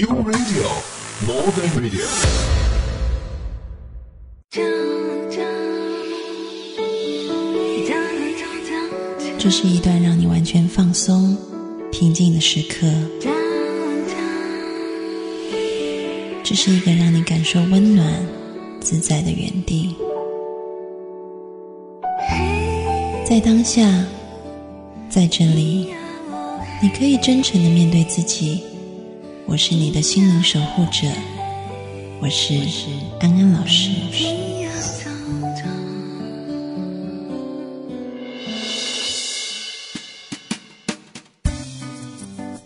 You Radio more than radio。这是一段让你完全放松、平静的时刻。这是一个让你感受温暖、自在的原地。在当下，在这里，你可以真诚的面对自己。我是你的心灵守护者，我是安安老师。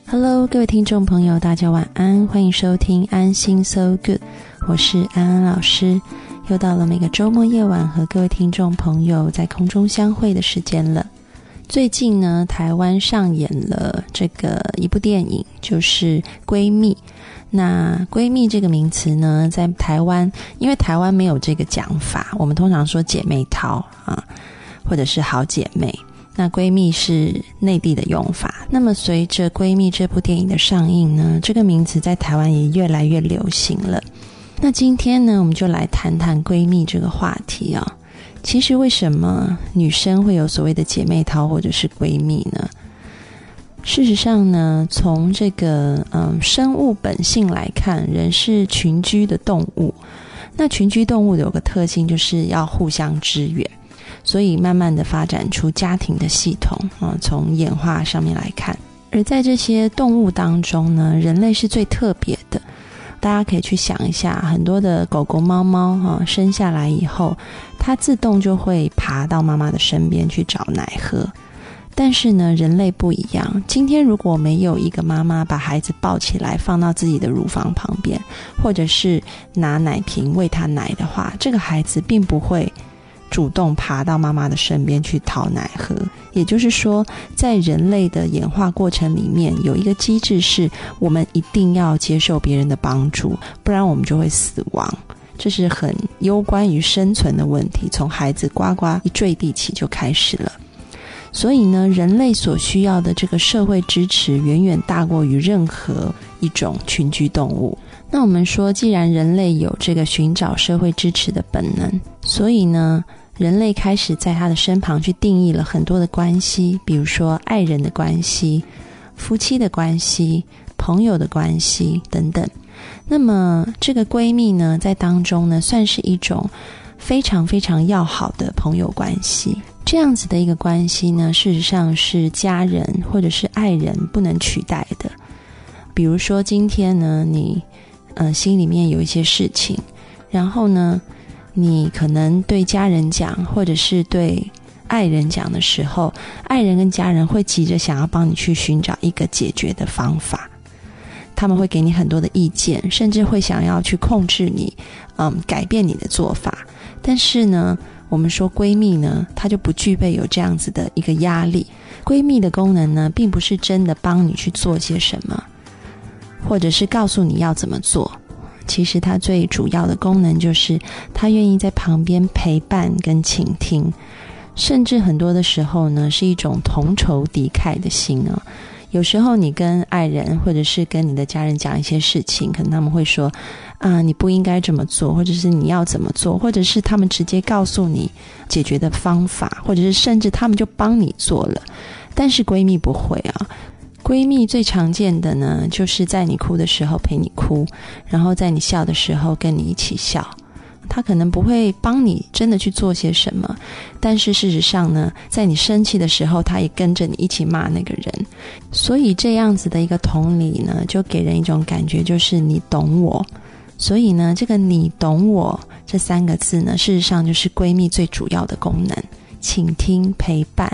Hello，各位听众朋友，大家晚安，欢迎收听安心 So Good，我是安安老师。又到了每个周末夜晚和各位听众朋友在空中相会的时间了。最近呢，台湾上演了这个一部电影，就是《闺蜜》。那“闺蜜”这个名词呢，在台湾，因为台湾没有这个讲法，我们通常说姐妹淘啊，或者是好姐妹。那“闺蜜”是内地的用法。那么，随着《闺蜜》这部电影的上映呢，这个名词在台湾也越来越流行了。那今天呢，我们就来谈谈闺蜜这个话题啊。其实，为什么女生会有所谓的姐妹淘或者是闺蜜呢？事实上呢，从这个嗯生物本性来看，人是群居的动物。那群居动物有个特性，就是要互相支援，所以慢慢的发展出家庭的系统啊。从演化上面来看，而在这些动物当中呢，人类是最特别。大家可以去想一下，很多的狗狗、猫猫哈，生下来以后，它自动就会爬到妈妈的身边去找奶喝。但是呢，人类不一样。今天如果没有一个妈妈把孩子抱起来放到自己的乳房旁边，或者是拿奶瓶喂他奶的话，这个孩子并不会。主动爬到妈妈的身边去讨奶喝，也就是说，在人类的演化过程里面，有一个机制是我们一定要接受别人的帮助，不然我们就会死亡。这是很攸关于生存的问题，从孩子呱呱一坠地起就开始了。所以呢，人类所需要的这个社会支持，远远大过于任何一种群居动物。那我们说，既然人类有这个寻找社会支持的本能，所以呢？人类开始在他的身旁去定义了很多的关系，比如说爱人的关系、夫妻的关系、朋友的关系等等。那么这个闺蜜呢，在当中呢，算是一种非常非常要好的朋友关系。这样子的一个关系呢，事实上是家人或者是爱人不能取代的。比如说今天呢，你呃心里面有一些事情，然后呢。你可能对家人讲，或者是对爱人讲的时候，爱人跟家人会急着想要帮你去寻找一个解决的方法，他们会给你很多的意见，甚至会想要去控制你，嗯，改变你的做法。但是呢，我们说闺蜜呢，她就不具备有这样子的一个压力。闺蜜的功能呢，并不是真的帮你去做些什么，或者是告诉你要怎么做。其实它最主要的功能就是，他愿意在旁边陪伴跟倾听，甚至很多的时候呢，是一种同仇敌忾的心啊。有时候你跟爱人或者是跟你的家人讲一些事情，可能他们会说啊，你不应该这么做，或者是你要怎么做，或者是他们直接告诉你解决的方法，或者是甚至他们就帮你做了。但是闺蜜不会啊。闺蜜最常见的呢，就是在你哭的时候陪你哭，然后在你笑的时候跟你一起笑。她可能不会帮你真的去做些什么，但是事实上呢，在你生气的时候，她也跟着你一起骂那个人。所以这样子的一个同理呢，就给人一种感觉，就是你懂我。所以呢，这个“你懂我”这三个字呢，事实上就是闺蜜最主要的功能：倾听、陪伴。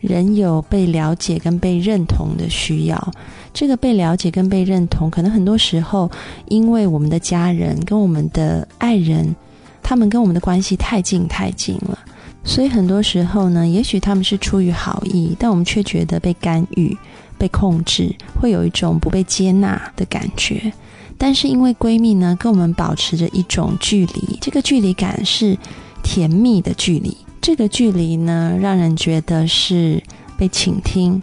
人有被了解跟被认同的需要，这个被了解跟被认同，可能很多时候，因为我们的家人跟我们的爱人，他们跟我们的关系太近太近了，所以很多时候呢，也许他们是出于好意，但我们却觉得被干预、被控制，会有一种不被接纳的感觉。但是因为闺蜜呢，跟我们保持着一种距离，这个距离感是甜蜜的距离。这个距离呢，让人觉得是被倾听、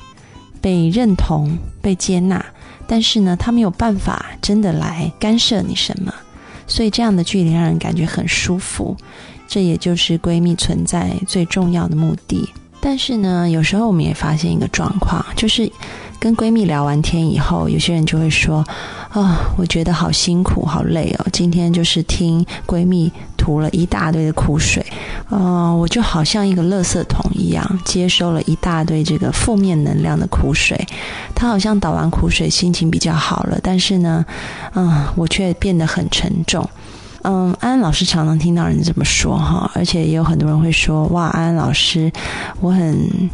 被认同、被接纳，但是呢，他没有办法真的来干涉你什么，所以这样的距离让人感觉很舒服。这也就是闺蜜存在最重要的目的。但是呢，有时候我们也发现一个状况，就是跟闺蜜聊完天以后，有些人就会说：“啊，我觉得好辛苦，好累哦，今天就是听闺蜜吐了一大堆的苦水，嗯，我就好像一个垃圾桶一样，接收了一大堆这个负面能量的苦水。她好像倒完苦水，心情比较好了，但是呢，嗯，我却变得很沉重。”嗯，安安老师常常听到人这么说哈，而且也有很多人会说：“哇，安安老师，我很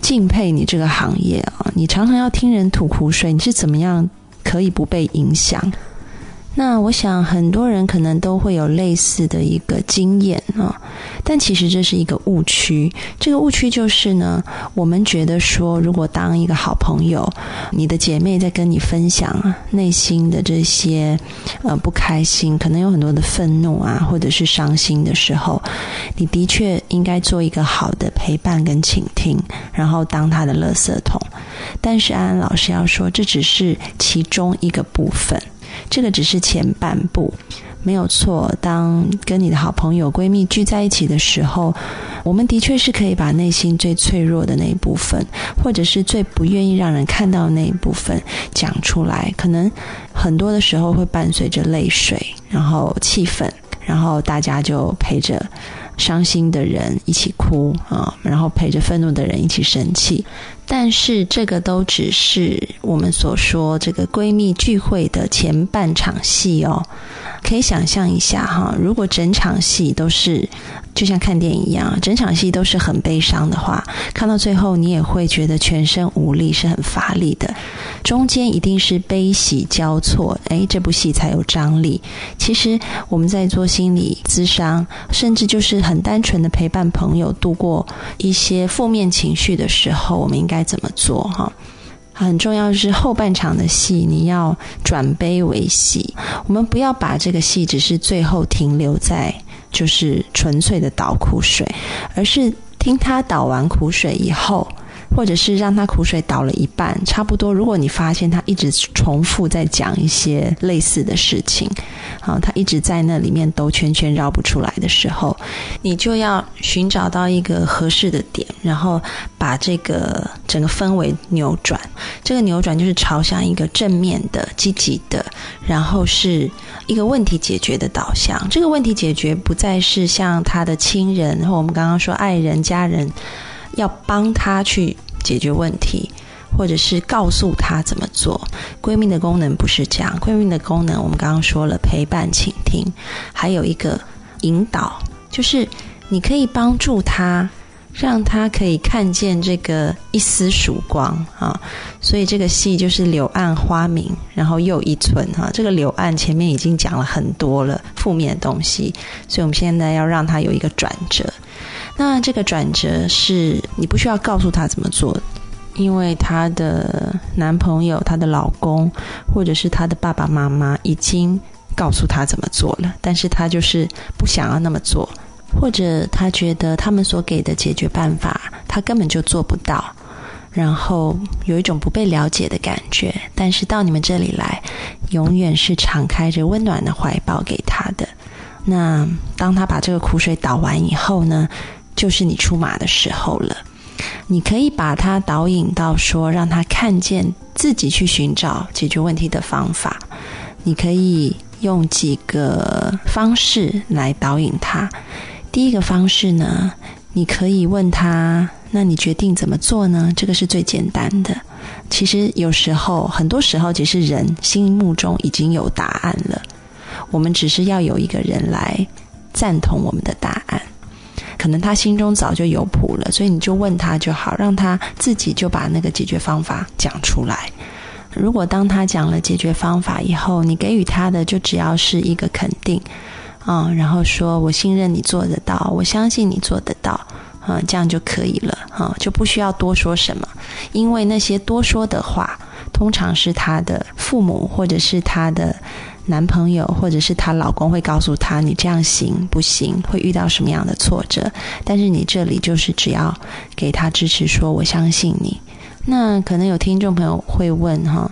敬佩你这个行业啊，你常常要听人吐苦水，你是怎么样可以不被影响？”那我想很多人可能都会有类似的一个经验啊，但其实这是一个误区。这个误区就是呢，我们觉得说，如果当一个好朋友，你的姐妹在跟你分享内心的这些呃不开心，可能有很多的愤怒啊，或者是伤心的时候，你的确应该做一个好的陪伴跟倾听，然后当他的垃圾桶。但是安安老师要说，这只是其中一个部分。这个只是前半部，没有错。当跟你的好朋友、闺蜜聚在一起的时候，我们的确是可以把内心最脆弱的那一部分，或者是最不愿意让人看到的那一部分讲出来。可能很多的时候会伴随着泪水，然后气愤，然后大家就陪着。伤心的人一起哭啊，然后陪着愤怒的人一起生气。但是这个都只是我们所说这个闺蜜聚会的前半场戏哦。可以想象一下哈，如果整场戏都是。就像看电影一样，整场戏都是很悲伤的话，看到最后你也会觉得全身无力，是很乏力的。中间一定是悲喜交错，诶，这部戏才有张力。其实我们在做心理咨商，甚至就是很单纯的陪伴朋友度过一些负面情绪的时候，我们应该该怎么做？哈，很重要是后半场的戏，你要转悲为喜。我们不要把这个戏只是最后停留在。就是纯粹的倒苦水，而是听他倒完苦水以后。或者是让他苦水倒了一半，差不多。如果你发现他一直重复在讲一些类似的事情，好，他一直在那里面兜圈圈绕不出来的时候，你就要寻找到一个合适的点，然后把这个整个氛围扭转。这个扭转就是朝向一个正面的、积极的，然后是一个问题解决的导向。这个问题解决不再是像他的亲人，然后我们刚刚说爱人、家人。要帮他去解决问题，或者是告诉他怎么做。闺蜜的功能不是这样，闺蜜的功能我们刚刚说了，陪伴、倾听，还有一个引导，就是你可以帮助他，让他可以看见这个一丝曙光啊。所以这个戏就是柳暗花明，然后又一村哈。这个柳暗前面已经讲了很多了负面的东西，所以我们现在要让他有一个转折。那这个转折是你不需要告诉他怎么做，因为她的男朋友、她的老公，或者是她的爸爸妈妈已经告诉她怎么做了，但是她就是不想要那么做，或者她觉得他们所给的解决办法，她根本就做不到，然后有一种不被了解的感觉。但是到你们这里来，永远是敞开着温暖的怀抱给她的。那当她把这个苦水倒完以后呢？就是你出马的时候了，你可以把他导引到说，让他看见自己去寻找解决问题的方法。你可以用几个方式来导引他。第一个方式呢，你可以问他：“那你决定怎么做呢？”这个是最简单的。其实有时候，很多时候，其实人心目中已经有答案了，我们只是要有一个人来赞同我们的答案。可能他心中早就有谱了，所以你就问他就好，让他自己就把那个解决方法讲出来。如果当他讲了解决方法以后，你给予他的就只要是一个肯定，啊，然后说我信任你做得到，我相信你做得到，啊，这样就可以了，啊，就不需要多说什么，因为那些多说的话，通常是他的父母或者是他的。男朋友或者是她老公会告诉她：“你这样行不行？会遇到什么样的挫折？”但是你这里就是只要给她支持，说“我相信你”。那可能有听众朋友会问：“哈，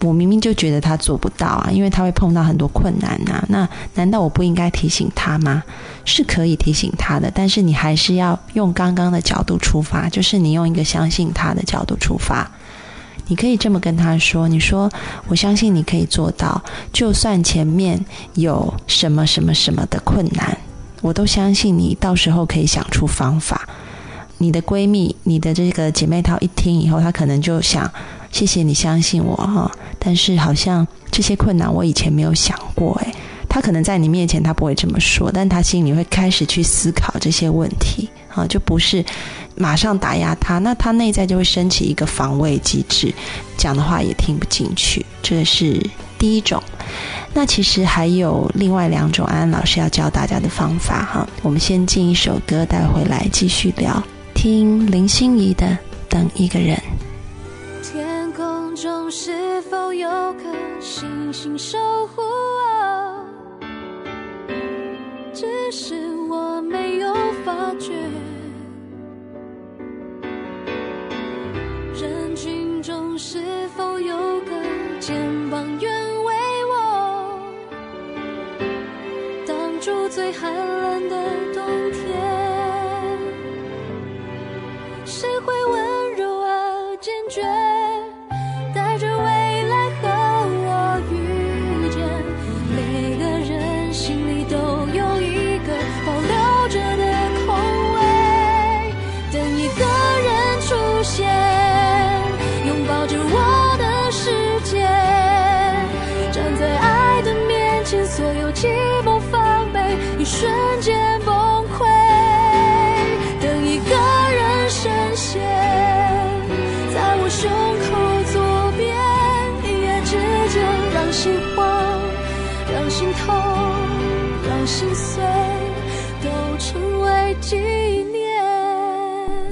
我明明就觉得他做不到啊，因为他会碰到很多困难呐。那难道我不应该提醒他吗？是可以提醒他的，但是你还是要用刚刚的角度出发，就是你用一个相信他的角度出发。你可以这么跟他说：“你说，我相信你可以做到，就算前面有什么什么什么的困难，我都相信你到时候可以想出方法。”你的闺蜜、你的这个姐妹淘一听以后，她可能就想：“谢谢你相信我哈。”但是好像这些困难我以前没有想过，诶，她可能在你面前她不会这么说，但她心里会开始去思考这些问题啊，就不是马上打压他，那他内在就会升起一个防卫机制，讲的话也听不进去。这是第一种。那其实还有另外两种，安安老师要教大家的方法哈。我们先进一首歌，带回来继续聊。听林心怡的《等一个人》。天空中是否有颗星星守护我？只是我没有发觉。是否有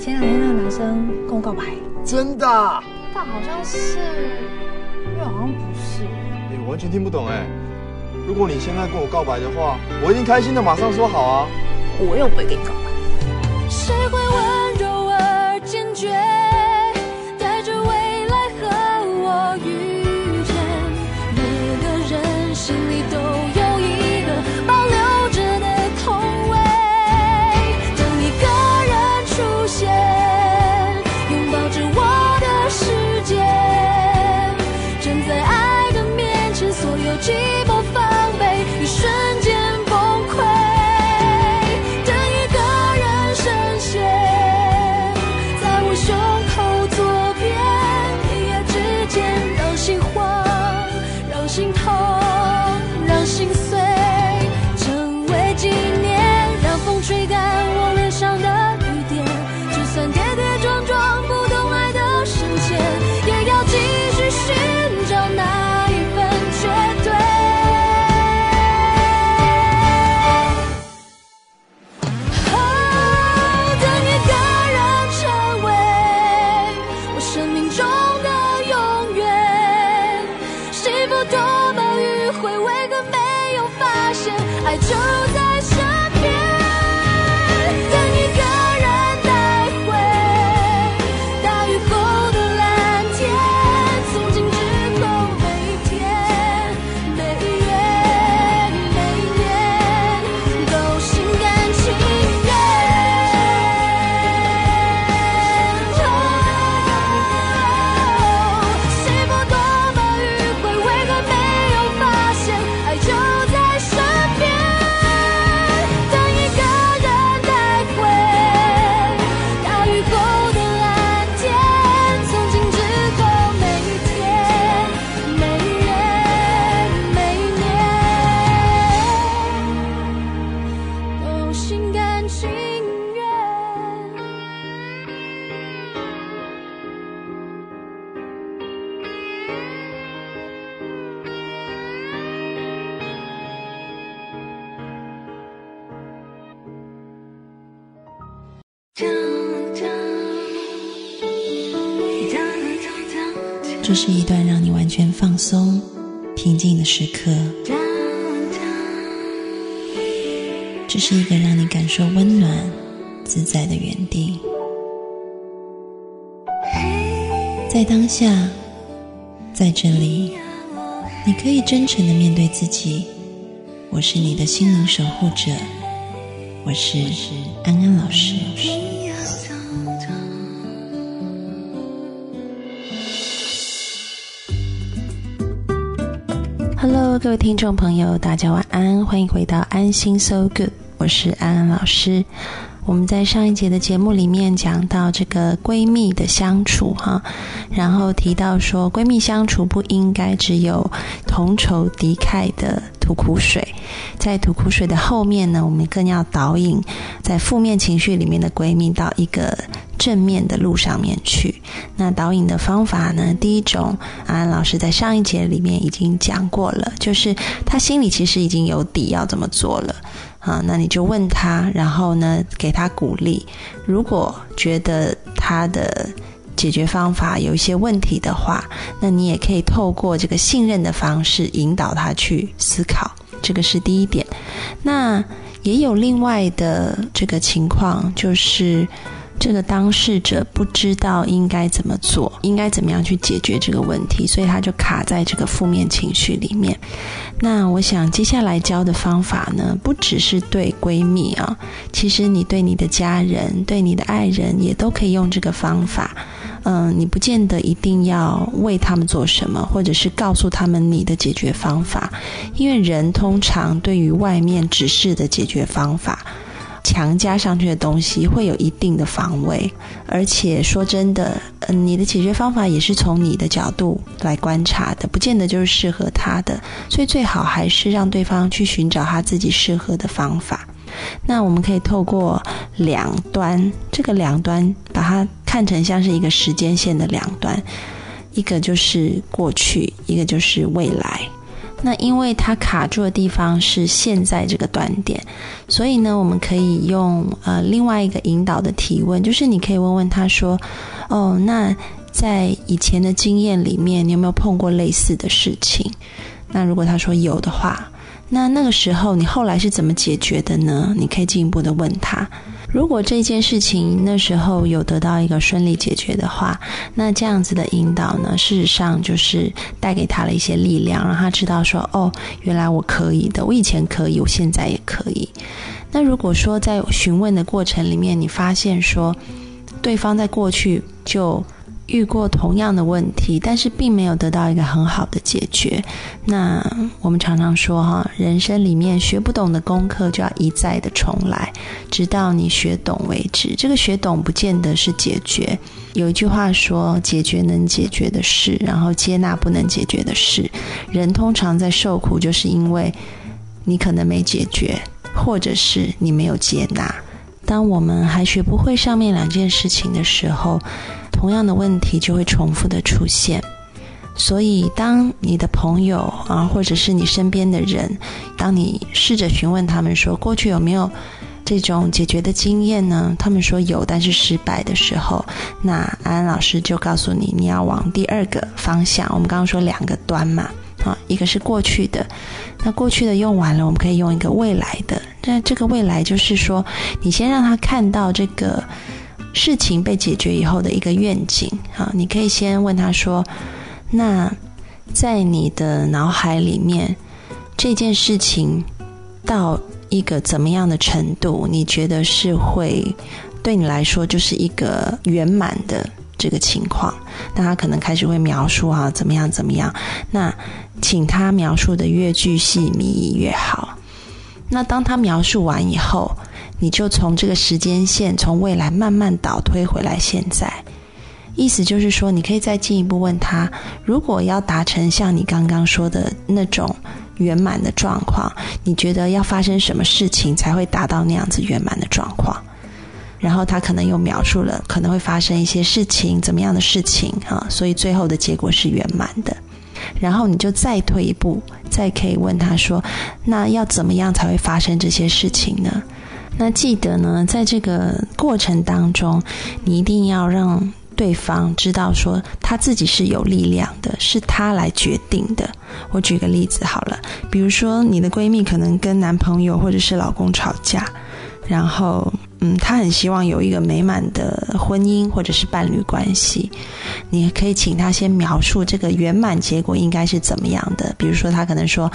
前两天那个男生跟我告白，真的？但好像是，又好像不是。你完全听不懂哎。如果你现在跟我告白的话，我一定开心的马上说好啊。我又不会跟你告白。这是一个让你感受温暖、自在的原地。在当下，在这里，你可以真诚的面对自己。我是你的心灵守护者，我是安安老师。Hello，各位听众朋友，大家晚安，欢迎回到安心 So Good，我是安安老师。我们在上一节的节目里面讲到这个闺蜜的相处哈，然后提到说闺蜜相处不应该只有同仇敌忾的吐苦水，在吐苦水的后面呢，我们更要导引在负面情绪里面的闺蜜到一个正面的路上面去。那导引的方法呢，第一种，安安老师在上一节里面已经讲过了，就是她心里其实已经有底要怎么做了。啊，那你就问他，然后呢，给他鼓励。如果觉得他的解决方法有一些问题的话，那你也可以透过这个信任的方式引导他去思考。这个是第一点。那也有另外的这个情况，就是。这个当事者不知道应该怎么做，应该怎么样去解决这个问题，所以他就卡在这个负面情绪里面。那我想接下来教的方法呢，不只是对闺蜜啊，其实你对你的家人、对你的爱人也都可以用这个方法。嗯，你不见得一定要为他们做什么，或者是告诉他们你的解决方法，因为人通常对于外面指示的解决方法。强加上去的东西会有一定的防卫，而且说真的，嗯，你的解决方法也是从你的角度来观察的，不见得就是适合他的，所以最好还是让对方去寻找他自己适合的方法。那我们可以透过两端，这个两端把它看成像是一个时间线的两端，一个就是过去，一个就是未来。那因为它卡住的地方是现在这个端点，所以呢，我们可以用呃另外一个引导的提问，就是你可以问问他说：“哦，那在以前的经验里面，你有没有碰过类似的事情？”那如果他说有的话，那那个时候你后来是怎么解决的呢？你可以进一步的问他。如果这件事情那时候有得到一个顺利解决的话，那这样子的引导呢，事实上就是带给他了一些力量，让他知道说，哦，原来我可以的，我以前可以，我现在也可以。那如果说在询问的过程里面，你发现说，对方在过去就。遇过同样的问题，但是并没有得到一个很好的解决。那我们常常说哈，人生里面学不懂的功课就要一再的重来，直到你学懂为止。这个学懂不见得是解决。有一句话说，解决能解决的事，然后接纳不能解决的事。人通常在受苦，就是因为你可能没解决，或者是你没有接纳。当我们还学不会上面两件事情的时候，同样的问题就会重复的出现，所以当你的朋友啊，或者是你身边的人，当你试着询问他们说过去有没有这种解决的经验呢？他们说有，但是失败的时候，那安安老师就告诉你，你要往第二个方向。我们刚刚说两个端嘛，啊，一个是过去的，那过去的用完了，我们可以用一个未来的。那这个未来就是说，你先让他看到这个。事情被解决以后的一个愿景，啊，你可以先问他说：“那在你的脑海里面，这件事情到一个怎么样的程度，你觉得是会对你来说就是一个圆满的这个情况？”那他可能开始会描述啊，怎么样怎么样？那请他描述的越具细密越好。那当他描述完以后。你就从这个时间线，从未来慢慢倒推回来。现在，意思就是说，你可以再进一步问他：如果要达成像你刚刚说的那种圆满的状况，你觉得要发生什么事情才会达到那样子圆满的状况？然后他可能又描述了可能会发生一些事情，怎么样的事情啊？所以最后的结果是圆满的。然后你就再退一步，再可以问他说：那要怎么样才会发生这些事情呢？那记得呢，在这个过程当中，你一定要让对方知道，说他自己是有力量的，是他来决定的。我举个例子好了，比如说你的闺蜜可能跟男朋友或者是老公吵架，然后嗯，她很希望有一个美满的婚姻或者是伴侣关系，你可以请她先描述这个圆满结果应该是怎么样的。比如说，她可能说，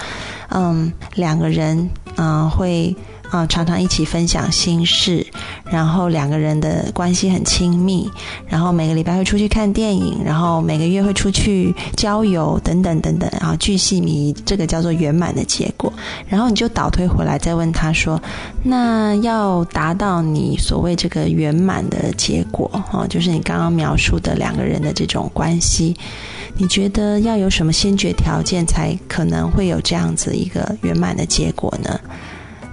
嗯，两个人，嗯，会。啊，常常一起分享心事，然后两个人的关系很亲密，然后每个礼拜会出去看电影，然后每个月会出去郊游，等等等等啊，巨细靡，这个叫做圆满的结果。然后你就倒推回来，再问他说：“那要达到你所谓这个圆满的结果，哈，就是你刚刚描述的两个人的这种关系，你觉得要有什么先决条件才可能会有这样子一个圆满的结果呢？”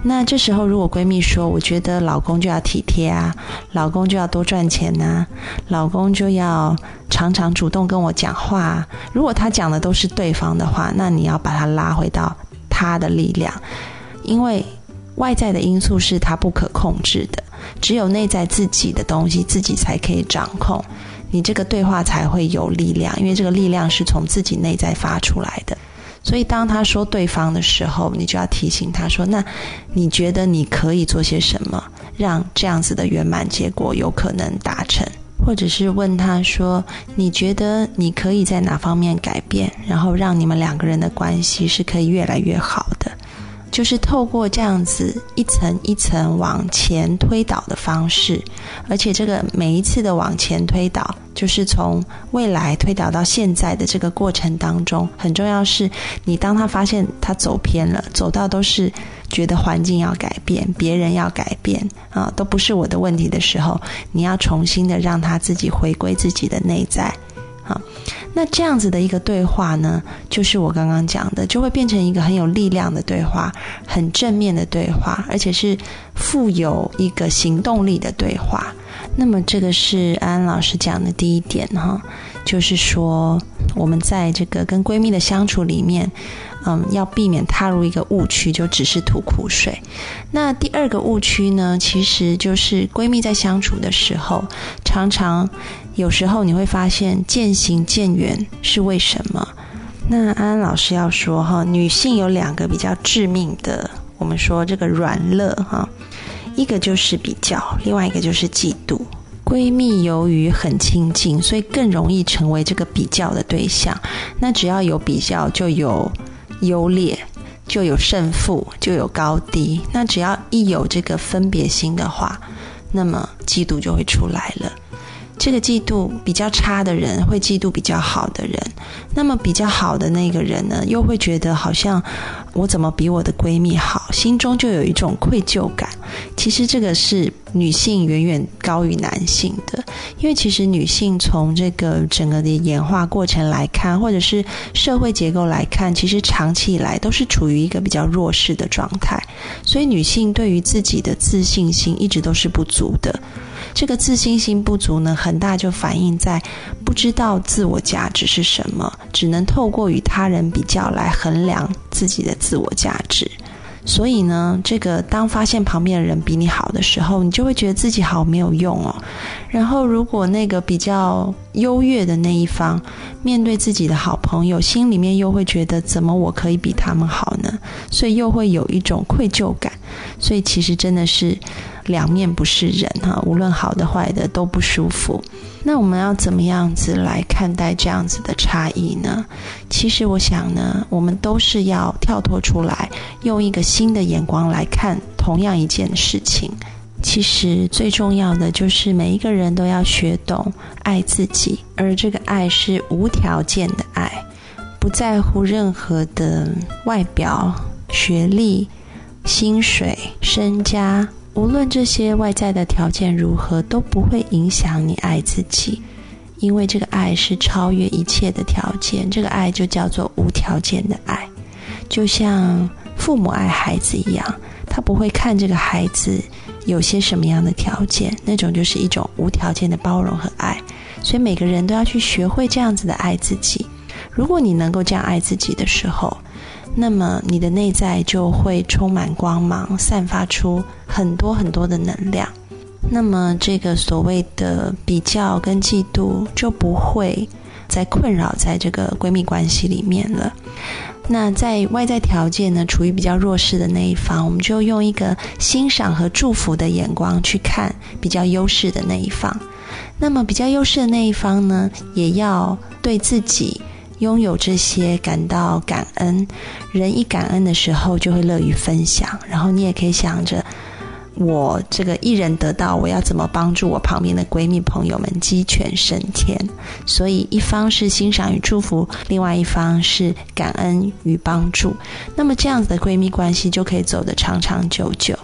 那这时候，如果闺蜜说：“我觉得老公就要体贴啊，老公就要多赚钱呐，老公就要常常主动跟我讲话。”如果他讲的都是对方的话，那你要把他拉回到他的力量，因为外在的因素是他不可控制的，只有内在自己的东西自己才可以掌控，你这个对话才会有力量，因为这个力量是从自己内在发出来的。所以，当他说对方的时候，你就要提醒他说：“那你觉得你可以做些什么，让这样子的圆满结果有可能达成？或者是问他说：你觉得你可以在哪方面改变，然后让你们两个人的关系是可以越来越好的？”就是透过这样子一层一层往前推导的方式，而且这个每一次的往前推导，就是从未来推导到现在的这个过程当中，很重要是，你当他发现他走偏了，走到都是觉得环境要改变，别人要改变啊，都不是我的问题的时候，你要重新的让他自己回归自己的内在。好，那这样子的一个对话呢，就是我刚刚讲的，就会变成一个很有力量的对话，很正面的对话，而且是富有一个行动力的对话。那么这个是安安老师讲的第一点哈，就是说我们在这个跟闺蜜的相处里面。嗯，要避免踏入一个误区，就只是吐苦水。那第二个误区呢，其实就是闺蜜在相处的时候，常常有时候你会发现渐行渐远，是为什么？那安安老师要说哈，女性有两个比较致命的，我们说这个软肋哈，一个就是比较，另外一个就是嫉妒。闺蜜由于很亲近，所以更容易成为这个比较的对象。那只要有比较，就有。优劣就有胜负，就有高低。那只要一有这个分别心的话，那么嫉妒就会出来了。这个嫉妒比较差的人会嫉妒比较好的人，那么比较好的那个人呢，又会觉得好像我怎么比我的闺蜜好，心中就有一种愧疚感。其实这个是女性远远高于男性的，因为其实女性从这个整个的演化过程来看，或者是社会结构来看，其实长期以来都是处于一个比较弱势的状态，所以女性对于自己的自信心一直都是不足的。这个自信心不足呢，很大就反映在不知道自我价值是什么，只能透过与他人比较来衡量自己的自我价值。所以呢，这个当发现旁边的人比你好的时候，你就会觉得自己好没有用哦。然后，如果那个比较优越的那一方面对自己的好朋友，心里面又会觉得怎么我可以比他们好呢？所以又会有一种愧疚感。所以其实真的是。两面不是人哈，无论好的坏的都不舒服。那我们要怎么样子来看待这样子的差异呢？其实我想呢，我们都是要跳脱出来，用一个新的眼光来看同样一件事情。其实最重要的就是每一个人都要学懂爱自己，而这个爱是无条件的爱，不在乎任何的外表、学历、薪水、身家。无论这些外在的条件如何，都不会影响你爱自己，因为这个爱是超越一切的条件。这个爱就叫做无条件的爱，就像父母爱孩子一样，他不会看这个孩子有些什么样的条件，那种就是一种无条件的包容和爱。所以每个人都要去学会这样子的爱自己。如果你能够这样爱自己的时候，那么你的内在就会充满光芒，散发出很多很多的能量。那么这个所谓的比较跟嫉妒就不会再困扰在这个闺蜜关系里面了。那在外在条件呢，处于比较弱势的那一方，我们就用一个欣赏和祝福的眼光去看比较优势的那一方。那么比较优势的那一方呢，也要对自己拥有这些感到感恩。人一感恩的时候，就会乐于分享。然后你也可以想着。我这个一人得道，我要怎么帮助我旁边的闺蜜朋友们鸡犬升天？所以一方是欣赏与祝福，另外一方是感恩与帮助。那么这样子的闺蜜关系就可以走得长长久久。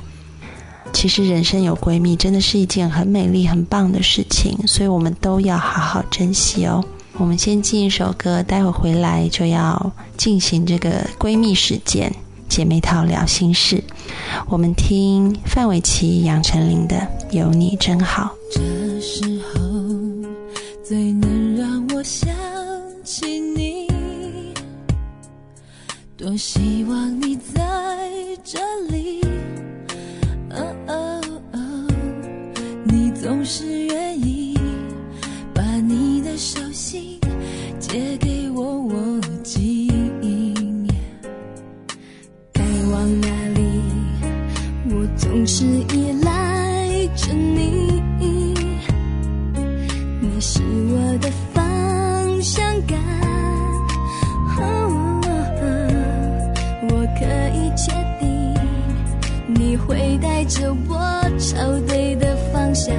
其实人生有闺蜜真的是一件很美丽、很棒的事情，所以我们都要好好珍惜哦。我们先进一首歌，待会回来就要进行这个闺蜜时间。姐妹淘聊心事，我们听范玮琪、杨丞琳的《有你真好》。这时候最能让我想起你，多希望你在这里。哦哦哦，你总是愿借给我，我的记忆，该。往哪里，我总是依赖着你。你是我的方向感，哦我可以确定，你会带着我朝对的方向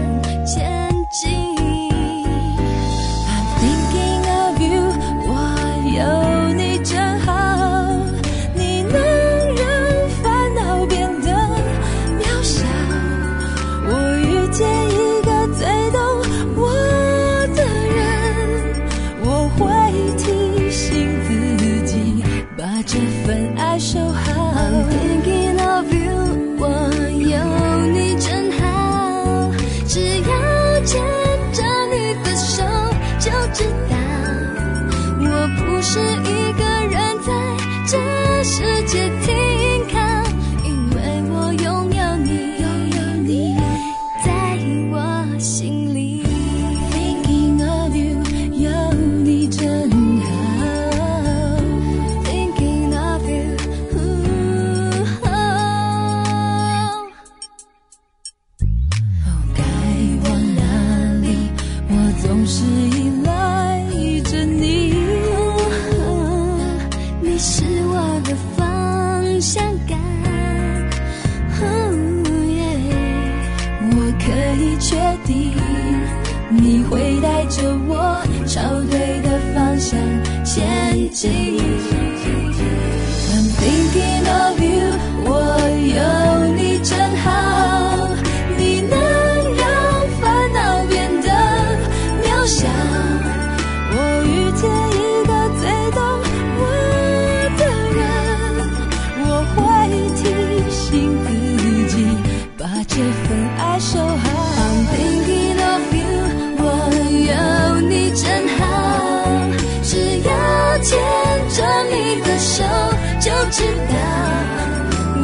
知道，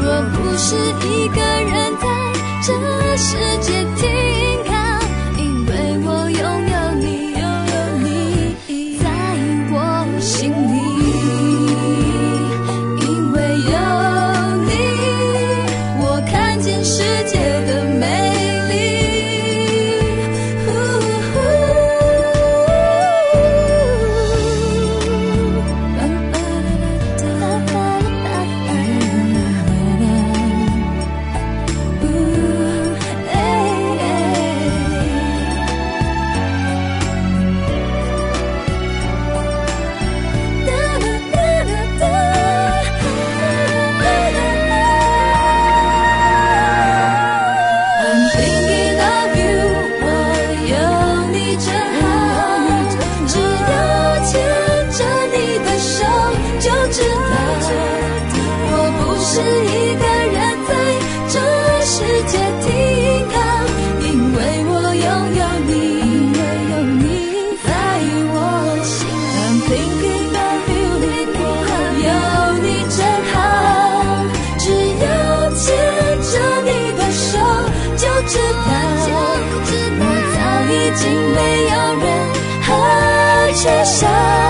我不是一个人在这世界想